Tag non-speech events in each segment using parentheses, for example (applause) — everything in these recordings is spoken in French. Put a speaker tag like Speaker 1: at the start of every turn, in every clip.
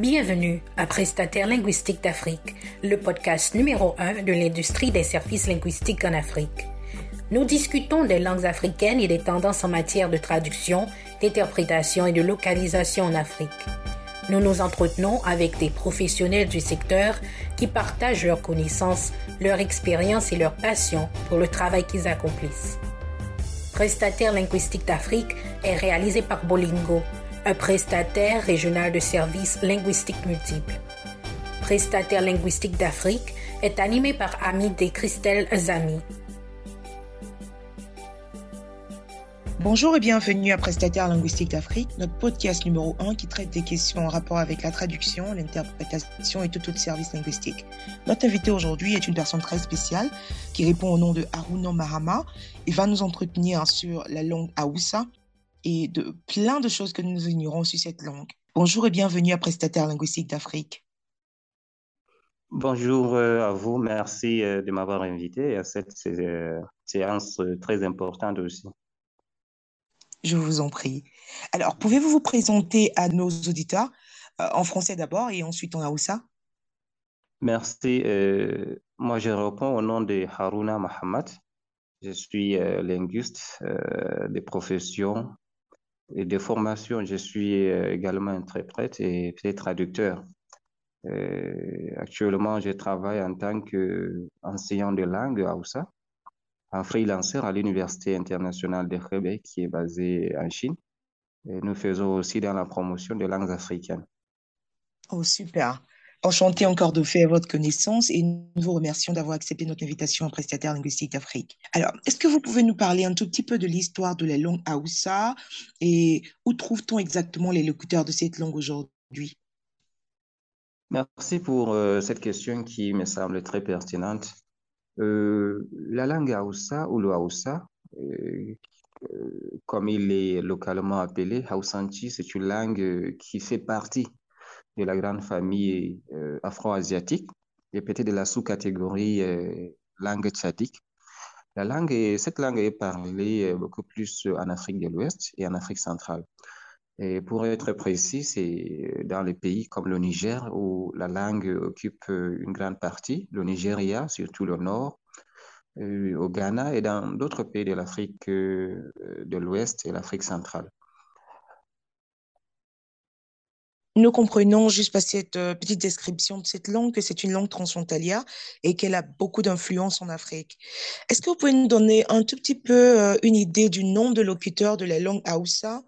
Speaker 1: Bienvenue à Prestataire linguistique d'Afrique, le podcast numéro 1 de l'industrie des services linguistiques en Afrique. Nous discutons des langues africaines et des tendances en matière de traduction, d'interprétation et de localisation en Afrique. Nous nous entretenons avec des professionnels du secteur qui partagent leurs connaissances, leur expérience et leur passion pour le travail qu'ils accomplissent. Prestataire linguistique d'Afrique est réalisé par Bolingo, un prestataire régional de services linguistiques multiples. Prestataire linguistique d'Afrique est animé par Amide Christelle Zami.
Speaker 2: Bonjour et bienvenue à Prestataire linguistique d'Afrique, notre podcast numéro 1 qui traite des questions en rapport avec la traduction, l'interprétation et tout autre service linguistique. Notre invité aujourd'hui est une personne très spéciale qui répond au nom de Haruno Mahama et va nous entretenir sur la langue Haoussa, et de plein de choses que nous ignorons sur cette langue. Bonjour et bienvenue à Prestataire linguistique d'Afrique.
Speaker 3: Bonjour euh, à vous, merci euh, de m'avoir invité à cette euh, séance très importante aussi.
Speaker 2: Je vous en prie. Alors, pouvez-vous vous présenter à nos auditeurs en français d'abord et ensuite en Haoussa
Speaker 3: Merci. moi, je réponds au nom de Haruna Mohamed. Je suis linguiste de profession et de formation, je suis euh, également interprète et traducteur. Euh, actuellement, je travaille en tant qu'enseignant de langue Hausa, un freelancer à l'Université internationale de Hebei qui est basée en Chine. Nous faisons aussi dans la promotion des langues africaines.
Speaker 2: Oh, super. Enchanté encore de faire votre connaissance et nous vous remercions d'avoir accepté notre invitation en prestataire linguistique d'Afrique. Alors, est-ce que vous pouvez nous parler un tout petit peu de l'histoire de la langue Haoussa et où trouve-t-on exactement les locuteurs de cette langue aujourd'hui?
Speaker 3: Merci pour euh, cette question qui me semble très pertinente. Euh, la langue Haoussa ou le Haoussa, euh, comme il est localement appelé, Haussanchi, c'est une langue qui fait partie de la grande famille euh, afro-asiatique et peut-être de la sous-catégorie euh, langue tchadique. La langue cette langue est parlée euh, beaucoup plus en Afrique de l'Ouest et en Afrique centrale. Et pour être précis, c'est dans les pays comme le Niger où la langue occupe une grande partie, le Nigeria, surtout le nord, au Ghana et dans d'autres pays de l'Afrique de l'Ouest et l'Afrique centrale.
Speaker 2: Nous comprenons juste par cette euh, petite description de cette langue que c'est une langue transfrontalière et qu'elle a beaucoup d'influence en Afrique. Est-ce que vous pouvez nous donner un tout petit peu euh, une idée du nombre de locuteurs de la langue Hausa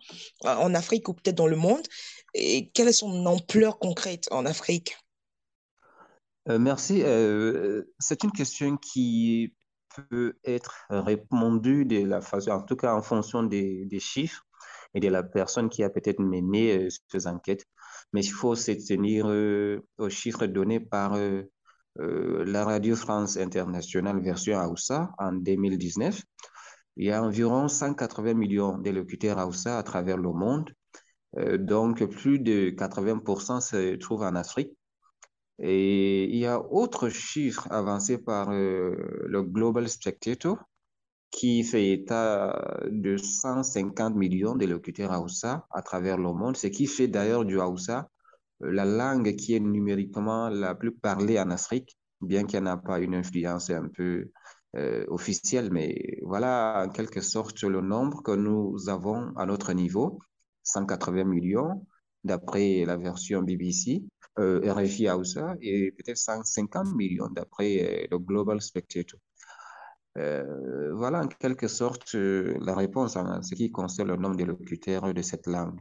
Speaker 2: euh, en Afrique ou peut-être dans le monde? Et quelle est son ampleur concrète en Afrique?
Speaker 3: Merci. c'est une question qui peut être répondue de la façon, en tout cas en fonction des chiffres et de la personne qui a peut-être mené ces enquêtes mais il faut se tenir euh, aux chiffres donnés par euh, euh, la Radio France Internationale version Aoussa en 2019. Il y a environ 180 millions d'électeurs Aoussa à travers le monde. donc, plus de 80% se trouvent en Afrique. Et il y a autre chiffre avancé par le Global Spectator qui fait état de 150 millions de locuteurs Hausa à travers le monde, ce qui fait d'ailleurs du Hausa euh, la langue qui est numériquement la plus parlée en Afrique, bien qu'elle n'a pas une influence un peu euh, officielle, mais voilà en quelque sorte le nombre que nous avons à notre niveau, 180 millions d'après la version BBC, euh, RFI Hausa, et peut-être 150 millions d'après le Global Spectator. Euh, voilà en quelque sorte euh, la réponse en ce qui concerne le nombre de locuteurs de cette langue.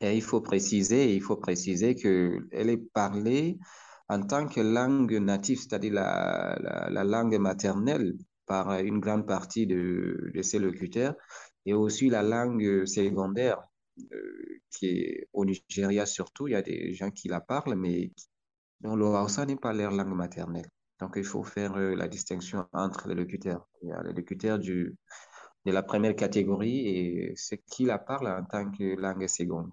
Speaker 3: Et il faut préciser, il faut préciser qu'elle est parlée en tant que langue native, c'est-à-dire la, la, langue maternelle par une grande partie de, de ces locuteurs, et aussi la langue secondaire, euh, qui est au Nigeria surtout, il y a des gens qui la parlent, mais dont le Hausa n'est pas leur langue maternelle. Donc, il faut faire euh, la distinction entre les locuteurs. Il y a les locuteurs du, de la première catégorie et ceux qui la parlent en tant que langue seconde.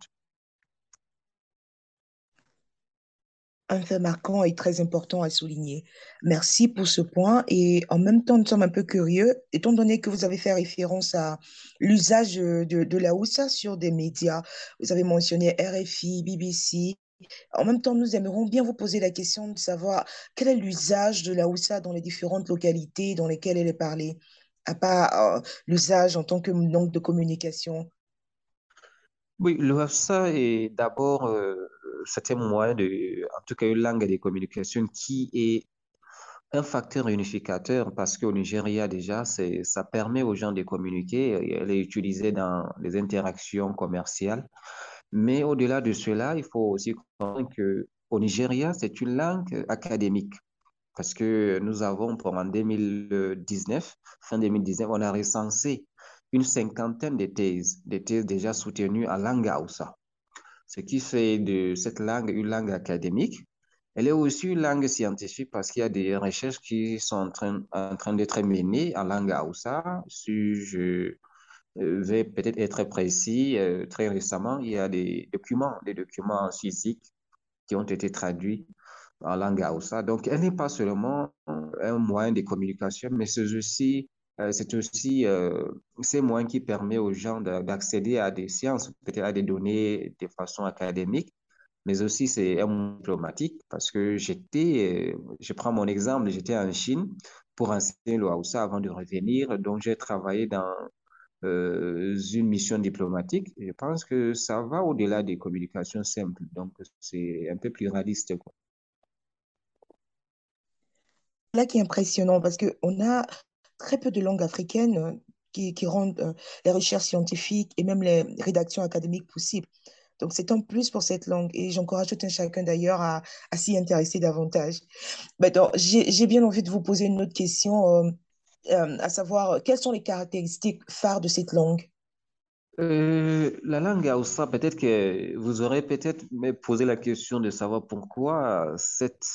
Speaker 2: Un fait marquant et très important à souligner. Merci pour ce point. Et en même temps, nous sommes un peu curieux, étant donné que vous avez fait référence à l'usage de, de la OUSA sur des médias. Vous avez mentionné RFI, BBC, En même temps, nous aimerions bien vous poser la question de savoir quel est l'usage de la Hausa dans les différentes localités dans lesquelles elle est parlée, à part euh, l'usage en tant que langue de communication.
Speaker 3: Oui, le est d'abord, euh, c'est un moyen de, en tout cas une langue de communication qui est un facteur unificateur parce qu'au Nigeria déjà, ça permet aux gens de communiquer, elle est utilisée dans les interactions commerciales. Mais au-delà de cela, il faut aussi comprendre qu'au Nigeria, c'est une langue académique parce que nous avons, en 2019, fin 2019, on a recensé une cinquantaine de thèses, des thèses déjà soutenues en langue Hausa, ce qui fait de cette langue une langue académique. Elle est aussi une langue scientifique parce qu'il y a des recherches qui sont en train, en train d'être menées en langue Hausa. Je euh, vais peut-être être précis, euh, très récemment, il y a des documents, des documents physiques qui ont été traduits en langue Hausa. Donc, elle n'est pas seulement un moyen de communication, mais c'est aussi euh, c'est aussi euh, ces moyens qui permettent aux gens d'accéder à des sciences, peut-être à des données de façon académique, mais aussi c'est un moyen diplomatique parce que j'étais, je prends mon exemple, j'étais en Chine pour enseigner le Hausa avant de revenir, donc j'ai travaillé dans une mission diplomatique. Je pense que ça va au-delà des communications simples, donc c'est un peu plus réaliste. Quoi.
Speaker 2: Là qui est impressionnant parce qu'on a très peu de langues africaines euh, qui, rendent euh, les recherches scientifiques et même les rédactions académiques possibles. Donc, c'est un plus pour cette langue et j'encourage tout un chacun d'ailleurs à, s'y intéresser davantage. J'ai bien envie de vous poser une autre question, euh, à savoir, quelles sont les caractéristiques phares de cette langue?
Speaker 3: La langue Hausa, peut-être que vous aurez peut-être posé la question de savoir pourquoi cette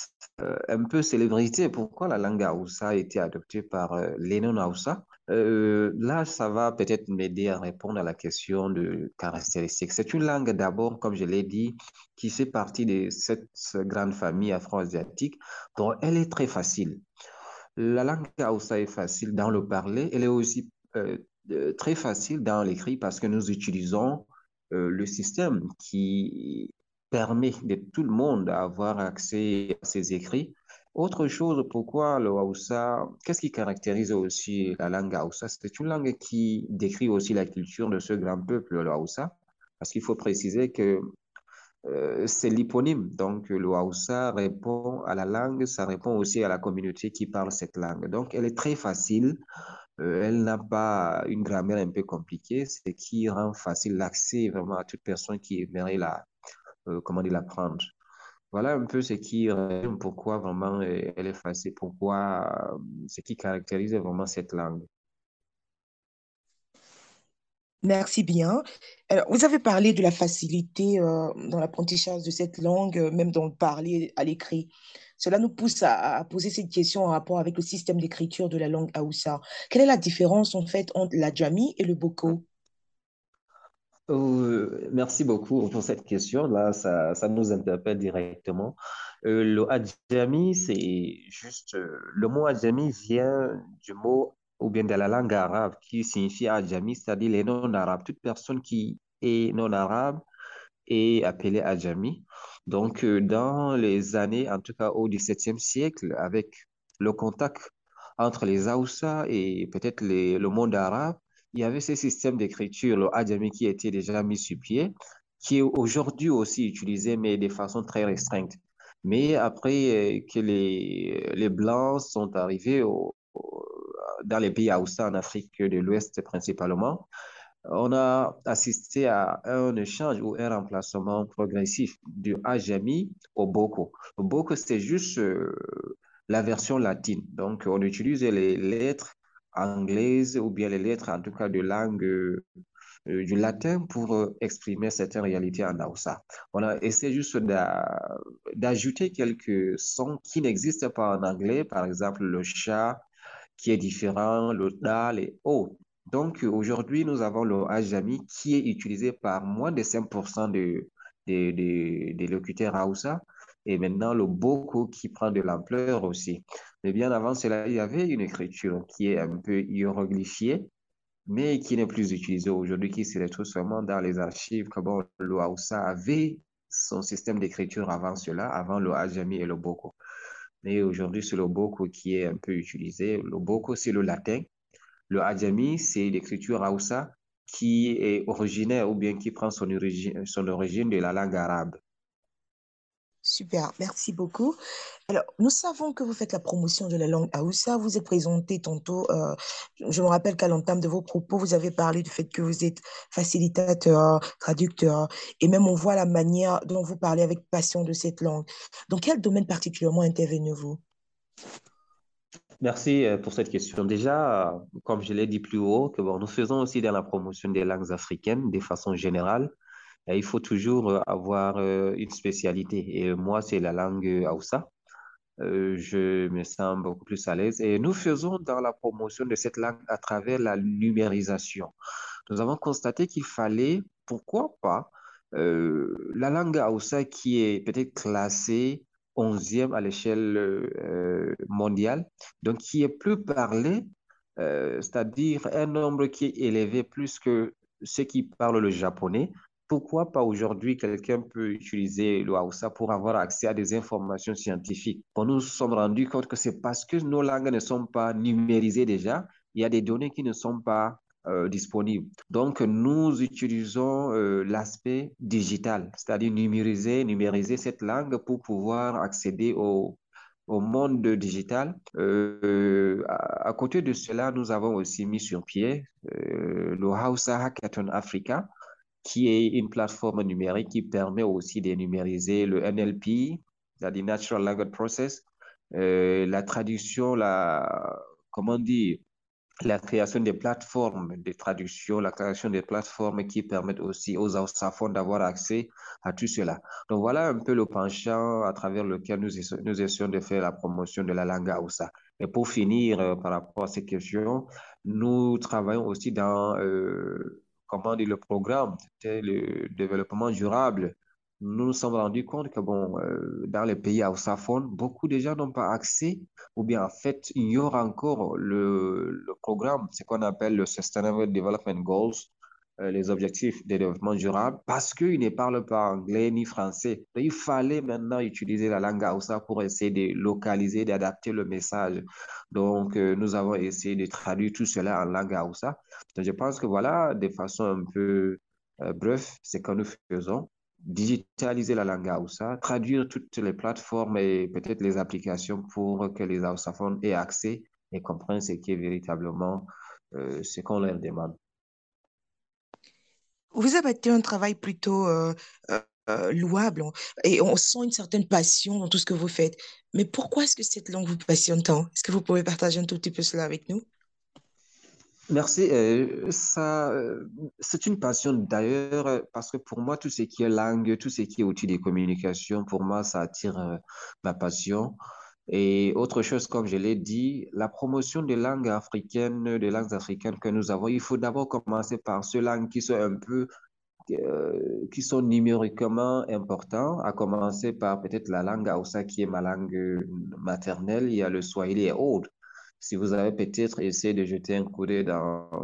Speaker 3: un peu célébrité, pourquoi la langue Hausa a été adoptée par les non-Hausa. là, ça va peut-être m'aider à répondre à la question de caractéristiques. C'est une langue d'abord, comme je l'ai dit, qui fait partie de cette grande famille afro-asiatique, dont elle est très facile. La langue Hausa est facile dans le parler, elle est aussi très facile dans l'écrit parce que nous utilisons euh, le système qui permet de tout le monde d'avoir accès à ces écrits. Autre chose, pourquoi le Hausa, qu'est-ce qui caractérise aussi la langue Hausa? C'est une langue qui décrit aussi la culture de ce grand peuple, le Hausa, parce qu'il faut préciser que euh, c'est l'hyponyme. Donc, le Hausa répond à la langue, ça répond aussi à la communauté qui parle cette langue. Donc, elle est très facile euh, elle n'a pas une grammaire un peu compliquée, ce qui rend facile l'accès vraiment à toute personne qui aimerait la, euh, comment dire, l'apprendre. Voilà un peu ce qui pourquoi vraiment euh, elle est facile, pourquoi ce qui caractérise vraiment cette langue.
Speaker 2: Merci bien. Vous avez parlé de la facilité dans l'apprentissage de cette langue, même dans le parler à l'écrit. Cela nous pousse à, poser cette question en rapport avec le système d'écriture de la langue Haoussa. Quelle est la différence en fait entre l'Adjami et le Boko?
Speaker 3: Euh, merci beaucoup pour cette question. Là, ça, ça nous interpelle directement. Euh, le Adjami, c'est juste. Euh, le mot Adjami vient du mot ou bien de la langue arabe qui signifie Adjami, c'est-à-dire les non-arabes. Toute personne qui est non-arabe est appelée Adjami. Donc, euh, dans les années, en tout cas au XVIIe siècle, avec le contact entre les Haoussa et peut-être le monde arabe, il y avait ce système d'écriture, le Adjami, qui était déjà mis sur pied, qui est aujourd'hui aussi utilisé, mais de façon très restreinte. Mais après euh, que les, les Blancs sont arrivés dans les pays Haoussa en Afrique de l'Ouest principalement, on a assisté à un échange ou un remplacement progressif du Ajami au Boko. Le Boko, c'est juste euh, la version latine. Donc, on utilise les lettres anglaises ou bien les lettres, en tout cas, de langue euh, du latin pour euh, exprimer certaines réalités en Hausa. On a essayé juste d'ajouter quelques sons qui n'existent pas en anglais, par exemple le chat qui est différent, le da, les o. Donc, aujourd'hui, nous avons le Ajami qui est utilisé par moins de 5% des de, de, locuteurs Hausa et maintenant le Boko qui prend de l'ampleur aussi. Mais bien avant cela, il y avait une écriture qui est un peu hiéroglyphiée, mais qui n'est plus utilisée aujourd'hui, qui se retrouve seulement dans les archives, comme le Hausa avait son système d'écriture avant cela, avant le Ajami et le Boko. Mais aujourd'hui, c'est le Boko qui est un peu utilisé. Le Boko, c'est le latin. Le Ajami, c'est l'écriture Hausa qui est originaire ou bien qui prend son origine de la langue arabe.
Speaker 2: Super, merci beaucoup. Alors, nous savons que vous faites la promotion de la langue Aoussa. Vous êtes présenté tantôt, euh, je me rappelle qu'à l'entame de vos propos, vous avez parlé du fait que vous êtes facilitateur, traducteur, et même on voit la manière dont vous parlez avec passion de cette langue. Dans quel domaine particulièrement intervenez-vous?
Speaker 3: Merci euh, pour cette question. Déjà, comme je l'ai dit plus haut, que bon, nous faisons aussi dans la promotion des langues africaines de façon générale il faut toujours euh, avoir euh, une spécialité. Et moi, c'est la langue Hausa. Euh, je me sens beaucoup plus à l'aise. Et nous faisons dans la promotion de cette langue à travers la numérisation. Nous avons constaté qu'il fallait, pourquoi pas, la langue Hausa qui est peut-être classée 11e à l'échelle mondiale, donc qui est plus parlée, c'est-à-dire un nombre qui est élevé plus que ceux qui parlent le japonais, pourquoi pas aujourd'hui quelqu'un peut utiliser le Hausa pour avoir accès à des informations scientifiques? Nous nous sommes rendus compte que c'est parce que nos langues ne sont pas numérisées déjà, il y a des données qui ne sont pas euh, disponibles. Donc, nous utilisons euh, l'aspect digital, c'est-à-dire numériser, numériser cette langue pour pouvoir accéder au, monde digital. Euh, à, côté de cela, nous avons aussi mis sur pied le Hausa Hackathon Africa, qui est une plateforme numérique qui permet aussi de numériser le NLP, c'est-à-dire Natural Language Process, euh, la traduction, la, comment dire, la création des plateformes de traduction, la création des plateformes qui permettent aussi aux ausaphones d'avoir accès à tout cela. Donc voilà un peu le penchant à travers lequel nous, essayons de faire la promotion de la langue Hausa. Et pour finir, euh, par rapport à ces questions, nous travaillons aussi dans euh, comment dire, le programme, c'était le développement durable, nous nous sommes rendus compte que bon, euh, dans les pays ausaphones, beaucoup de gens n'ont pas accès, ou bien en fait, ignorent encore le, le programme, ce qu'on appelle le Sustainable Development Goals, les objectifs de développement durable parce qu'ils ne parlent pas anglais ni français. il fallait maintenant utiliser la langue Hausa pour essayer de localiser, d'adapter le message. Donc, euh, nous avons essayé de traduire tout cela en langue Hausa. Donc, je pense que voilà, de façon un peu euh, bref, c'est ce que nous faisons. Digitaliser la langue Hausa, traduire toutes les plateformes et peut-être les applications pour que les Hausaphones aient accès et comprennent ce qui est véritablement ce qu'on leur demande.
Speaker 2: Vous avez été un travail plutôt euh, euh, euh, louable et on sent une certaine passion dans tout ce que vous faites. Mais pourquoi est-ce que cette langue vous passionne tant? Est-ce que vous pouvez partager un tout petit peu cela avec nous?
Speaker 3: Merci. ça, c'est une passion d'ailleurs parce que pour moi, tout ce qui est langue, tout ce qui est outil de communication, pour moi, ça attire ma passion. Et autre chose, comme je l'ai dit, la promotion des langues africaines, des langues africaines que nous avons, il faut d'abord commencer par ces langues qui sont un peu, euh, qui sont numériquement importants, à commencer par peut-être la langue Hausa qui est ma langue maternelle, il y a le Swahili et autres. Si vous avez peut-être essayé de jeter un coup d'œil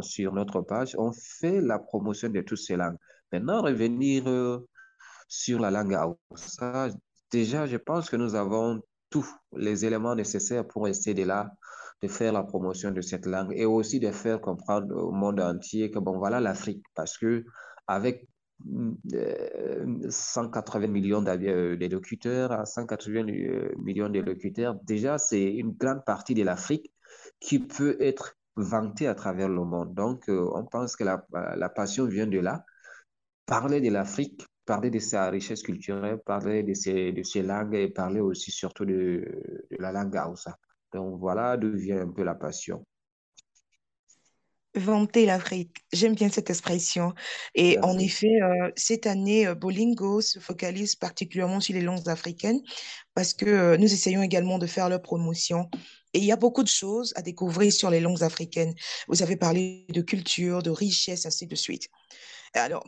Speaker 3: sur notre page, on fait la promotion de toutes ces langues. Maintenant, revenir euh, sur la langue Hausa, déjà, je pense que nous avons tous les éléments nécessaires pour essayer de là, de faire la promotion de cette langue et aussi de faire comprendre au monde entier que bon, voilà l'Afrique. Parce que avec 180 euh, millions euh, d'électeurs, 180 euh, millions d'électeurs, déjà, c'est une grande partie de l'Afrique qui peut être vantée à travers le monde. Donc, on pense que la passion vient de là. Parler de l'Afrique parler de sa richesse culturelle, parler de ses, de ses langues et parler aussi surtout de, de la langue Hausa. Donc voilà d'où vient un peu la passion.
Speaker 2: Vanter l'Afrique, j'aime bien cette expression. Et en effet, euh, cette année, euh, Bolingo se focalise particulièrement sur les langues africaines parce que euh, nous essayons également de faire leur promotion. Et il y a beaucoup de choses à découvrir sur les langues africaines. Vous avez parlé de culture, de richesse, ainsi de suite. Alors,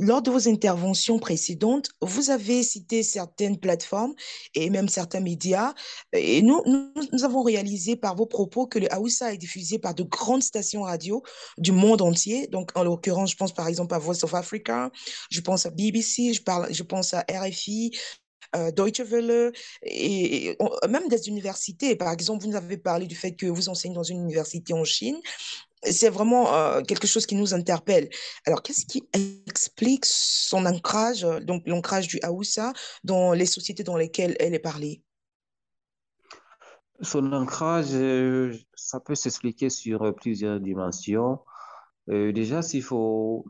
Speaker 2: lors de vos interventions précédentes, vous avez cité certaines plateformes et même certains médias. Et nous, nous, avons réalisé par vos propos que le Hausa est diffusé par de grandes stations radio du monde entier. Donc, en l'occurrence, je pense par exemple à Voice of Africa, je pense à BBC, je, parle, je pense à RFI, euh, Deutsche Welle et, même des universités. Par exemple, vous nous avez parlé du fait que vous enseignez dans une université en Chine. C'est vraiment euh, quelque chose qui nous interpelle. Alors, qu'est-ce qui explique son ancrage, donc l'ancrage du Haoussa dans les sociétés dans lesquelles elle est parlée?
Speaker 3: Son ancrage, euh, ça peut s'expliquer sur plusieurs dimensions. Euh, déjà, s'il faut,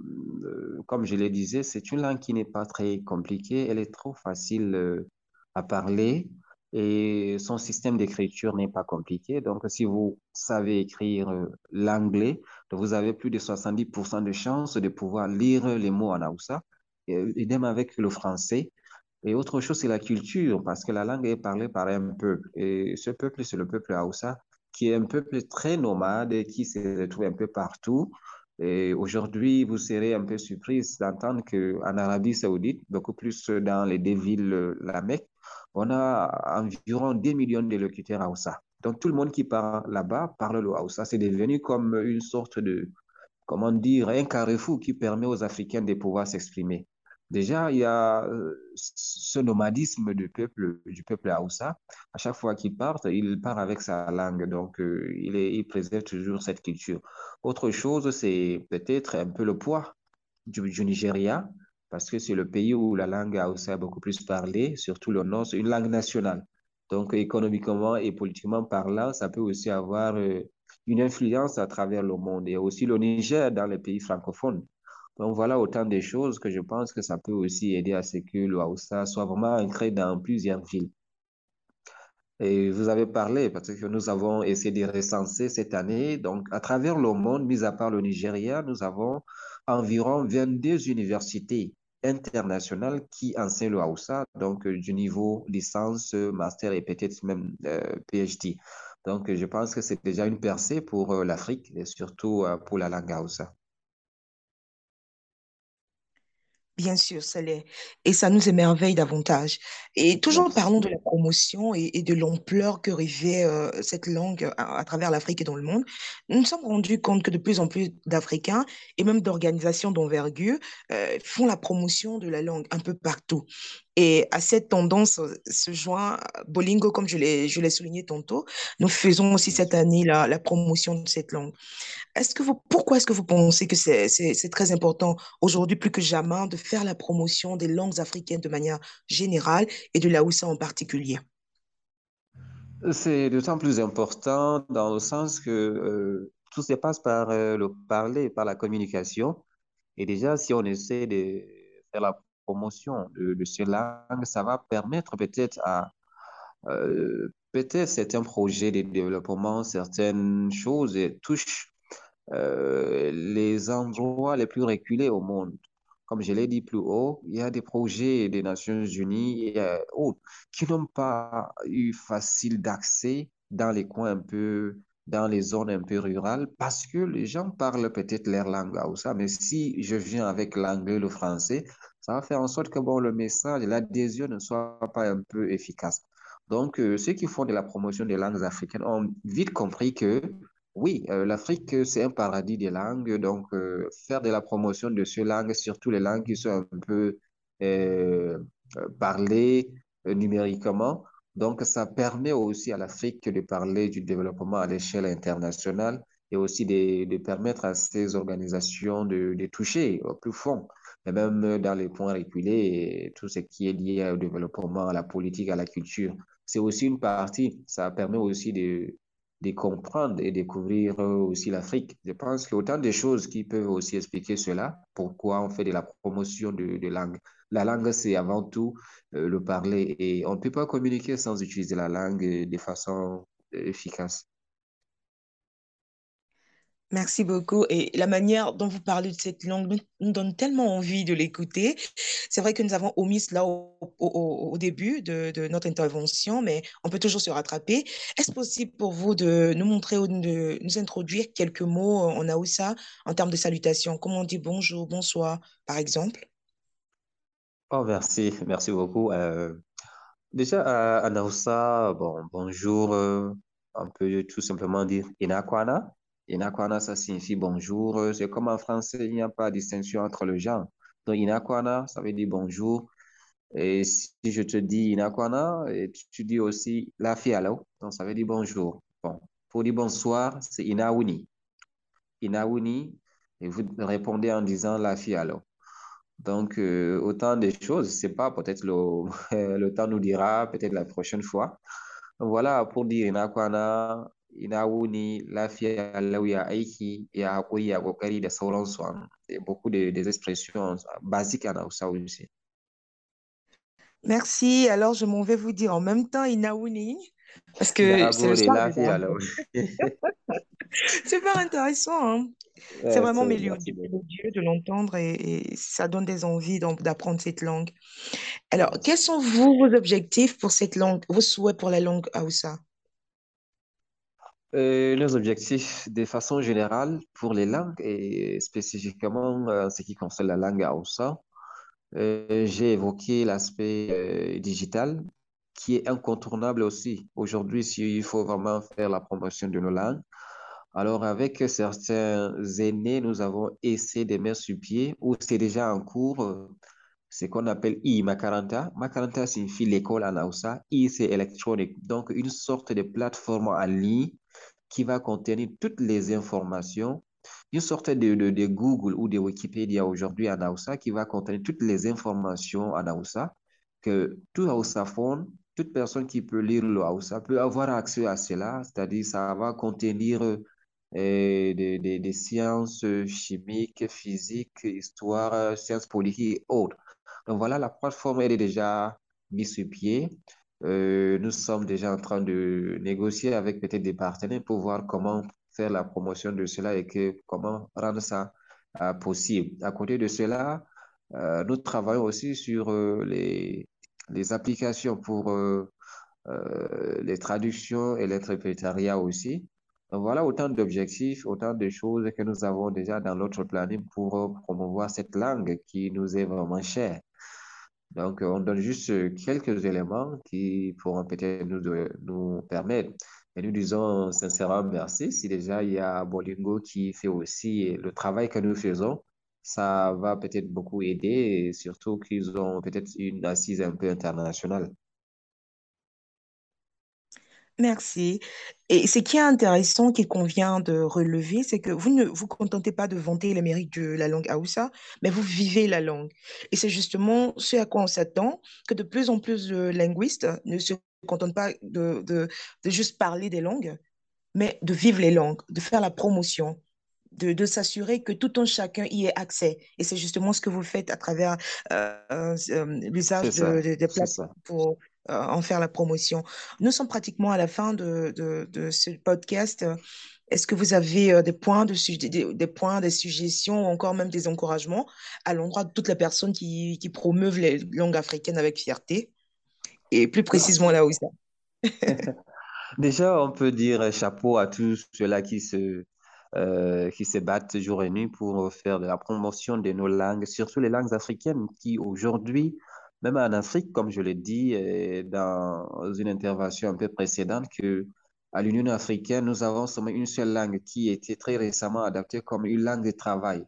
Speaker 3: euh, comme je le disais, c'est une langue qui n'est pas très compliquée, elle est trop facile euh, à parler et son système d'écriture n'est pas compliqué. Donc, si vous savez écrire l'anglais, vous avez plus de 70% de chances de pouvoir lire les mots en Hausa, et même avec le français. Et autre chose, c'est la culture, parce que la langue est parlée par un peuple. Et ce peuple, c'est le peuple Hausa, qui est un peuple très nomade et qui se retrouve un peu partout. Et aujourd'hui, vous serez un peu surprise d'entendre qu'en Arabie Saoudite, beaucoup plus dans les deux villes, la Mecque, on a environ 2 millions de locuteurs Hausa. Donc, tout le monde qui parle là-bas parle le Hausa. C'est devenu comme une sorte de, comment dire, un carrefour qui permet aux Africains de pouvoir s'exprimer. Déjà, il y a euh, ce nomadisme du peuple, du peuple. À chaque fois qu'il part, il part avec sa langue. Donc, euh, il préserve toujours cette culture. Autre chose, c'est peut-être un peu le poids du, Nigeria, parce que c'est le pays où la langue Haoussa est beaucoup plus parlée, surtout le nord, c'est une langue nationale. Donc, économiquement et politiquement parlant, ça peut aussi avoir euh, une influence à travers le monde. Et aussi le Niger dans les pays francophones. Donc voilà autant de choses que je pense que ça peut aussi aider à ce que le Hausa soit vraiment ancré dans plusieurs villes. Et vous avez parlé, parce que nous avons essayé de recenser cette année, donc à travers le monde, mis à part le Nigeria, nous avons environ 22 universités internationales qui enseignent le Hausa, donc du niveau licence, master et peut-être même euh, PhD. Donc je pense que c'est déjà une percée pour euh, l'Afrique et surtout euh, pour la langue Hausa.
Speaker 2: Bien sûr, ça l'est. Et ça nous émerveille davantage. Et toujours parlons de la promotion et, de l'ampleur que revêt euh, cette langue à, travers l'Afrique et dans le monde. Nous nous sommes rendus compte que de plus en plus d'Africains et même d'organisations d'envergure euh, font la promotion de la langue un peu partout. Et à cette tendance se joint Bolingo, comme je l'ai souligné tantôt. Nous faisons aussi cette année la, la promotion de cette langue. Est-ce que vous, pourquoi est-ce que vous pensez que c'est très important aujourd'hui plus que jamais de faire la promotion des langues africaines de manière générale et de la en particulier?
Speaker 3: C'est d'autant plus important dans le sens que euh, tout se passe par euh, le parler, par la communication. Et déjà, si on essaie de faire la promotion de, ces langues, ça va permettre peut-être à euh, peut-être certains projets de développement, certaines choses touchent euh, les endroits les plus reculés au monde. Comme je l'ai dit plus haut, il y a des projets des Nations Unies et autres qui n'ont pas eu facile d'accès dans les coins un peu, dans les zones un peu rurales parce que les gens parlent peut-être leur langue ça. Mais si je viens avec l'anglais, le français, ça va faire en sorte que bon, le message, l'adhésion ne soit pas un peu efficace. Donc, euh, ceux qui font de la promotion des langues africaines ont vite compris que oui, euh, l'Afrique, c'est un paradis des langues. Donc, euh, faire de la promotion de ces langues, surtout les langues qui sont un peu parlées numériquement, donc ça permet aussi à l'Afrique de parler du développement à l'échelle internationale et aussi de, permettre à ces organisations de, de toucher au plus fond et même dans les points reculés, tout ce qui est lié au développement, à la politique, à la culture. C'est aussi une partie, ça permet aussi de, de comprendre et découvrir aussi l'Afrique. Je pense qu'il y a autant de choses qui peuvent aussi expliquer cela, pourquoi on fait de la promotion de, de langue. La langue, c'est avant tout euh, le parler et on ne peut pas communiquer sans utiliser la langue de façon efficace.
Speaker 2: Merci beaucoup. Et la manière dont vous parlez de cette langue nous, donne tellement envie de l'écouter. C'est vrai que nous avons omis cela au, début de, notre intervention, mais on peut toujours se rattraper. Est-ce possible pour vous de nous montrer ou de nous introduire quelques mots? En Aoussa en termes de salutation? Comment on dit bonjour, bonsoir, par exemple
Speaker 3: Oh, merci, merci beaucoup. Euh, déjà, à, à bon, bonjour, euh, on peut tout simplement dire Inakwana. Inakwana, ça signifie bonjour. C'est comme en français, il n'y a pas de distinction entre le genre. Donc, Inakwana, ça veut dire bonjour. Et si je te dis Inakwana, tu, dis aussi la fialo, donc ça veut dire bonjour. Bon, pour dire bonsoir, c'est Inawuni. Inawuni, et vous répondez en disant la fialo. Donc, euh, autant de choses, c'est pas peut-être le, (laughs) le temps nous dira, peut-être la prochaine fois. Voilà, pour dire Inakwana, Inawuni, la fialo, ya aiki, ya hakuri, ya kokari da sauransu. Beaucoup de, des expressions basiques en Hausa aussi.
Speaker 2: Merci. Alors, je m'en vais vous dire en même temps Inaouni, parce que c'est le soir. Super (laughs) intéressant. Hein. c'est vraiment mélodieux de l'entendre et, ça donne des envies d'apprendre cette langue. Alors, quels sont vos, vos objectifs pour cette langue, vos souhaits pour la langue Hausa?
Speaker 3: Euh, les objectifs de façon générale pour les langues et spécifiquement euh, en ce qui concerne la langue Hausa, euh, j'ai évoqué l'aspect euh, digital qui est incontournable aussi. Aujourd'hui, s'il faut vraiment faire la promotion de nos langues, alors avec certains aînés, nous avons essayé de mettre sur pied, ou c'est déjà en cours, euh, ce qu'on appelle I Makaranta. Makaranta signifie l'école en Hausa. I, c'est électronique. Donc, une sorte de plateforme en ligne qui va contenir toutes les informations une sorte de, de, Google ou de Wikipédia aujourd'hui en Hausa qui va contenir toutes les informations en Hausa que tout Hausaphone, toute personne qui peut lire le Hausa peut avoir accès à cela, c'est-à-dire ça va contenir euh, des, des, des, sciences chimiques, physiques, histoire, sciences politiques et autres. Donc voilà, la plateforme elle est déjà mise sur pied. Euh, nous sommes déjà en train de négocier avec peut-être des partenaires pour voir comment faire la promotion de cela et que, comment rendre ça euh, possible. À côté de cela, euh, nous travaillons aussi sur les, les applications pour les traductions et l'interprétariat aussi. Donc voilà autant d'objectifs, autant de choses que nous avons déjà dans notre planning pour promouvoir cette langue qui nous est vraiment chère. Donc, on donne juste quelques éléments qui pourront peut-être nous, nous permettre et nous disons sincèrement merci. Si déjà il y a Bolingo qui fait aussi le travail que nous faisons, ça va peut-être beaucoup aider, surtout qu'ils ont peut-être une assise un peu internationale.
Speaker 2: Merci. Et ce qui est intéressant, qu'il convient de relever, c'est que vous ne vous contentez pas de vanter les mérites de la langue Haoussa, mais vous vivez la langue. Et c'est justement ce à quoi on s'attend, que de plus en plus de linguistes ne se contentent pas de, de, de juste parler des langues, mais de vivre les langues, de faire la promotion, de, de s'assurer que tout un chacun y ait accès. Et c'est justement ce que vous faites à travers euh, euh, l'usage de, de, plateformes pour euh, en faire la promotion. Nous sommes pratiquement à la fin de, ce podcast. Est-ce que vous avez des points, de, des, des, points, des suggestions ou encore même des encouragements à l'endroit de toutes les personnes qui, qui promeuvent les langues africaines avec fierté? Et plus précisément là où ça (laughs)
Speaker 3: Déjà, on peut dire chapeau à tous ceux-là qui se, euh, qui se battent jour et nuit pour faire de la promotion de nos langues, surtout les langues africaines qui aujourd'hui, même en Afrique, comme je l'ai dit dans une intervention un peu précédente, que à l'Union africaine, nous avons seulement une seule langue qui été très récemment adaptée comme une langue de travail.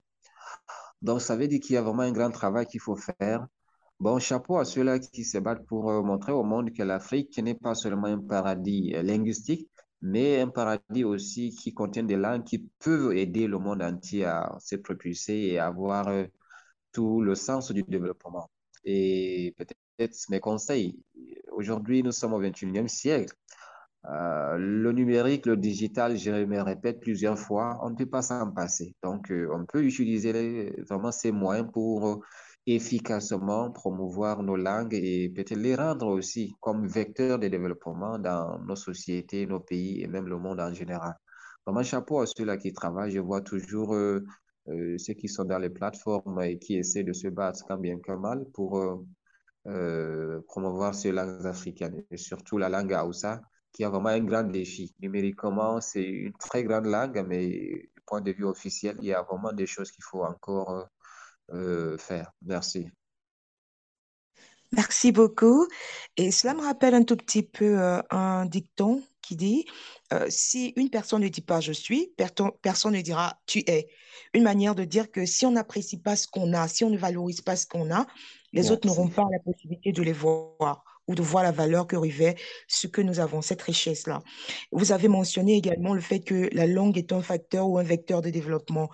Speaker 3: Donc, ça veut dire qu'il y a vraiment un grand travail qu'il faut faire Bon, chapeau à ceux-là qui se battent pour euh, montrer au monde que l'Afrique n'est pas seulement un paradis euh, linguistique, mais un paradis aussi qui contient des langues qui peuvent aider le monde entier à se propulser et avoir euh, tout le sens du développement. Et peut-être mes conseils. Aujourd'hui, nous sommes au 21e siècle. le numérique, le digital, je me répète plusieurs fois, on ne peut pas s'en passer. Donc, on peut utiliser vraiment ces moyens pour efficacement promouvoir nos langues et peut-être les rendre aussi comme vecteurs de développement dans nos sociétés, nos pays et même le monde en général. Vraiment, chapeau à ceux-là qui travaillent. Je vois toujours euh, euh, ceux qui sont dans les plateformes et qui essaient de se battre quand bien que mal pour euh, promouvoir ces langues africaines et surtout la langue Hausa qui a vraiment un grand défi. Numériquement, c'est une très grande langue, mais du point de vue officiel, il y a vraiment des choses qu'il faut encore euh, faire. Merci.
Speaker 2: Merci beaucoup. Et cela me rappelle un tout petit peu euh, un dicton qui dit, euh, si une personne ne dit pas je suis, personne ne dira tu es. Une manière de dire que si on n'apprécie pas ce qu'on a, si on ne valorise pas ce qu'on a, les autres n'auront pas la possibilité de les voir ou de voir la valeur que revêt ce que nous avons, cette richesse-là. Vous avez mentionné également le fait que la langue est un facteur ou un vecteur de développement.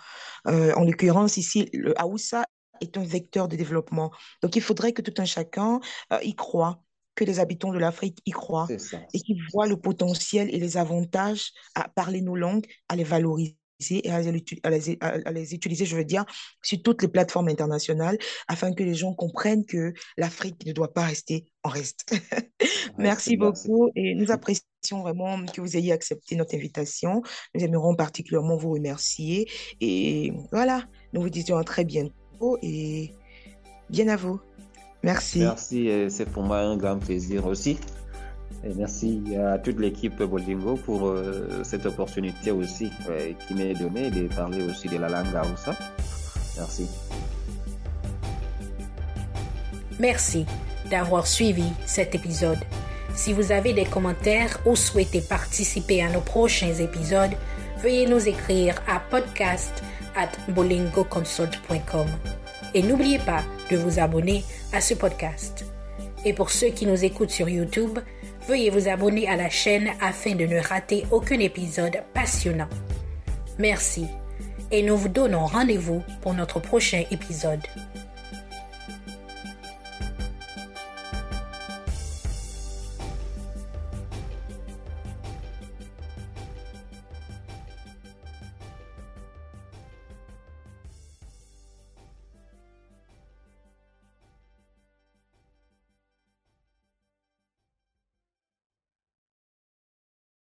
Speaker 2: Euh, en l'occurrence, ici, le Haoussa est un vecteur de développement. Donc, il faudrait que tout un chacun euh, y croit, que les habitants de l'Afrique y croient et qu'ils voient le potentiel et les avantages à parler nos langues, à les valoriser et à les, utiliser, je veux dire, sur toutes les plateformes internationales afin que les gens comprennent que l'Afrique ne doit pas rester en reste. (laughs) merci beaucoup et nous apprécions vraiment que vous ayez accepté notre invitation. Nous aimerons particulièrement vous remercier et voilà, nous vous disons à très bientôt et bien à vous. Merci.
Speaker 3: Merci, c'est pour moi un grand plaisir aussi. Et merci à toute l'équipe Bolingo pour euh, cette opportunité aussi euh, qui m'est donnée de parler aussi de la langue Hausa. Merci.
Speaker 1: Merci d'avoir suivi cet épisode. Si vous avez des commentaires ou souhaitez participer à nos prochains épisodes, veuillez nous écrire à podcast at bolingoconsult.com. Et n'oubliez pas de vous abonner à ce podcast. Et pour ceux qui nous écoutent sur YouTube, veuillez vous abonner à la chaîne afin de ne rater aucun épisode passionnant. Merci et nous vous donnons rendez-vous pour notre prochain épisode.